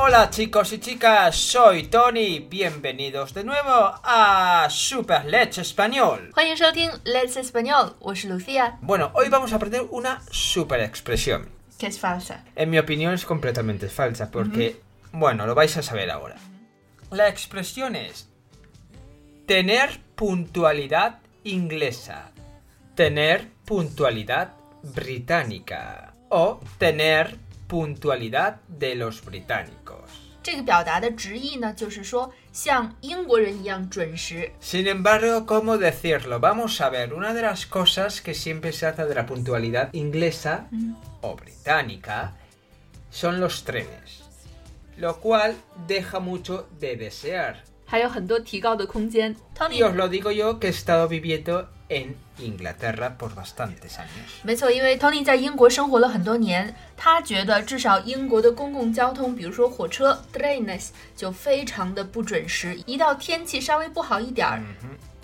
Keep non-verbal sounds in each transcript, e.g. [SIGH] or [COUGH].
Hola chicos y chicas, soy Tony, bienvenidos de nuevo a Super Let's Español. Español, Lucía. Bueno, hoy vamos a aprender una super expresión. Que es falsa. En mi opinión es completamente falsa porque, bueno, lo vais a saber ahora. La expresión es tener puntualidad inglesa, tener puntualidad británica o tener puntualidad de los británicos. 这个表达的直译呢，就是说像英国人一样准时。 Sin embargo, ¿cómo decirlo? Vamos a ver, una de las cosas que siempre se hace de la puntualidad inglesa o británica son los trenes, lo cual deja mucho de desear. 还有很多提高的空间。 Y os lo digo yo que he estado viviendo en Inglaterra por bastantes años. 没错，因为 Tony 在英国生活了很多年，他觉得至少英国的公共交通，比如说火车 trains 就非常的不准时，一到天气稍微不好一点儿，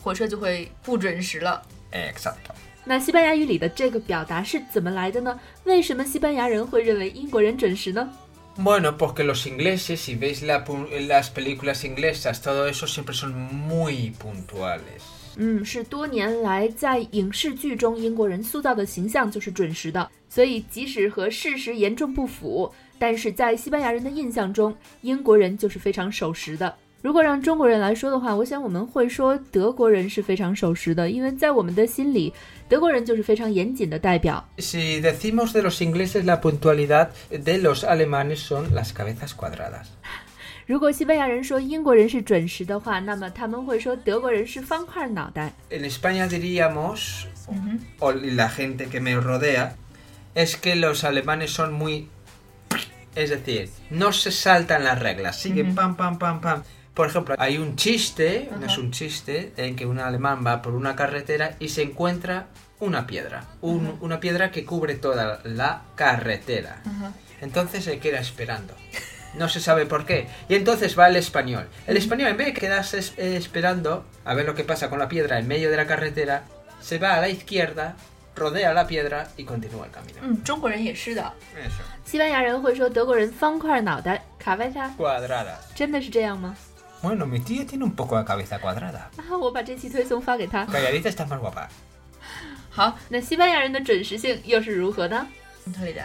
火车就会不准时了。 Exacto. 那西班牙语里的这个表达是怎么来的呢？为什么西班牙人会认为英国人准时呢？ Bueno, porque los ingleses, si veis la pu- las películas inglesas, todo eso siempre son muy puntuales. 嗯，是多年来在影视剧中英国人塑造的形象就是准时的，所以即使和事实严重不符，但是在西班牙人的印象中，英国人就是非常守时的。如果让中国人来说的话，我想我们会说德国人是非常守时的，因为在我们的心里，德国人就是非常严谨的代表。Si decimos de los ingleses la puntualidad, de los alemanes son las cabezas cuadradas. 如果西班牙人说英国人是准时的话，那么他们会说德国人是方块脑袋。 En España diríamos, o la gente que me rodea, es que los alemanes son muy... Es decir, no se saltan las reglas, siguen pam, pam, pam, pam. Por ejemplo, hay un chiste, no es un chiste, en que un alemán va por una carretera y se encuentra una piedra. un- Una piedra que cubre toda la carretera. Entonces se queda esperando. No se sabe por qué. Y entonces va el español. El español, en vez de quedarse es- eh, esperando a ver lo que pasa con la piedra en medio de la carretera, se va a la izquierda, rodea la piedra y continúa el camino. 嗯，中国人也是的。 Eso. 西班牙人会说德国人方块脑袋，卡外塔， Cuadradas. 真的是这样吗？ Bueno, mi tía tiene un poco de cabeza cuadrada. 啊，我把这期推送发给他。 Calladita está más guapa. [LAUGHS] 好，那西班牙人的准时性又是如何呢特里的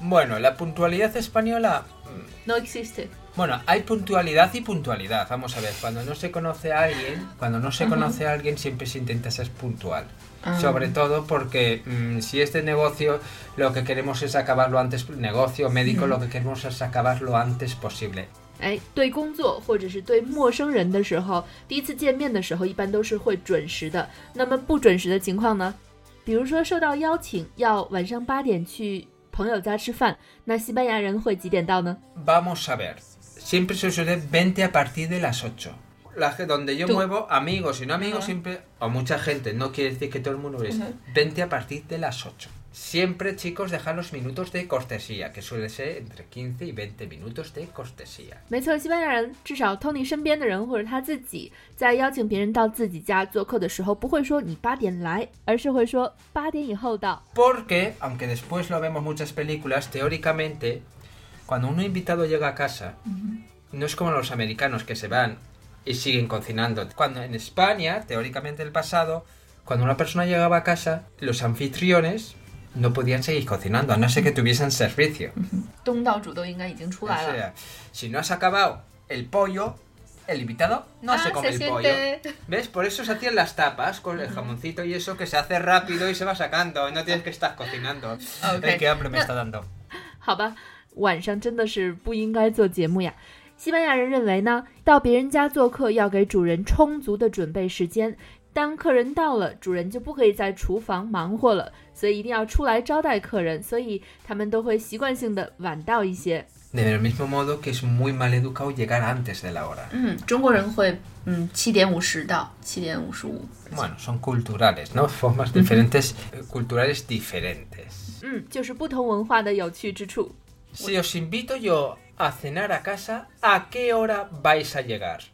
Bueno, la puntualidad española... mm, ？No existe。 Bueno, hay puntualidad y puntualidad. Vamos a ver, cuando no se conoce a alguien, cuando no se conoce a alguien siempre se intenta ser puntual. Sobre todo porque mm, si es de negocio, lo que queremos es acabar lo antes, negocio médico, lo que queremos es acabar lo antes posible. 哎，对工作或者是对陌生人的时候，第一次见面的时候，一般都是会准时的。那么不准时的情况呢？比如说受到邀请要晚上八点去 朋友家吃饭，那西班牙人会几点到呢？ Vamos a ver, siempre se suele 20 a partir de las 8. La, ge- donde yo Tú. muevo amigos y no amigos Ajá. siempre, o mucha gente, no quiere decir que todo el mundo es 20 a partir de las 8. Siempre chicos dejar los minutos de cortesía, que suele ser entre 15 y 20 minutos de cortesía. 没错，西班牙人至少 Tony 身边的人或者他自己在邀请别人到自己家做客的时候，不会说你八点来，而是会说八点以后到。 Porque, aunque después lo vemos muchas películas, teóricamente, cuando un invitado llega a casa, no es como los americanos que se van y siguen cocinando. Cuando en España, teóricamente el pasado, cuando una persona llegaba a casa, los anfitriones no podían seguir cocinando, a no ser que tuviesen servicio. [LAUGHS] 东道主都应该已经出 O 来了。 sea, si no has acabado el pollo, el invitado no se Ah, come se el pollo. siente. ¿Ves? Por eso se hacían las tapas con el jamoncito y eso que se hace rápido y se va sacando. y No tienes que estar cocinando. Ok. Ay, qué hambre me está dando. [LAUGHS] 好吧，晚上真的是不应该做节目呀。西班牙人认为呢，到别人家做客要给主人充足的准备时间。 当客人到了，主人就不可以在厨房忙活了，所以一定要出来招待客人。所以他们都会习惯性的晚到一些。Del mismo modo que es muy mal educado llegar antes de la hora. 嗯，中国人会嗯七点五十到七点五十五。Bueno, son culturales, ¿no? Formas diferentes, eh, culturales diferentes. 嗯，就是不同文化的有趣之处。Si os invito yo a cenar a casa, ¿a qué hora vais a llegar?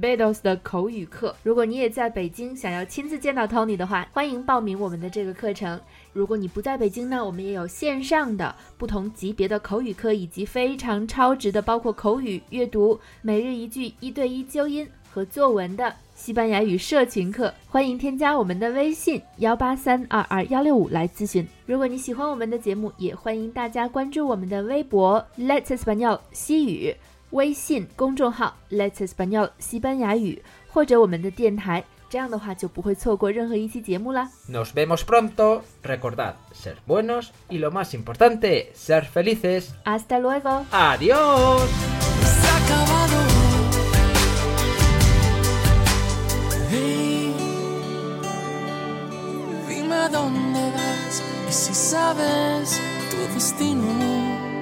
Beatles 的口语课。如果你也在北京，想要亲自见到 Tony 的话，欢迎报名我们的这个课程。如果你不在北京呢，我们也有线上的不同级别的口语课，以及非常超值的，包括口语、阅读、每日一句、一对一纠音和作文的西班牙语社群课。欢迎添加我们的微信幺八三二二幺六五来咨询。如果你喜欢我们的节目，也欢迎大家关注我们的微博 Let's Español 西语，微信公众号 Let's Español 西班牙语，或者我们的电台。这样的话就不会错过任何一期节目啦。 Nos vemos pronto. Recordad, ser buenos y lo más importante, ser felices. Hasta luego。 Adiós. se ha acabado. Hey, dime a dónde vas y si sabes tu destino.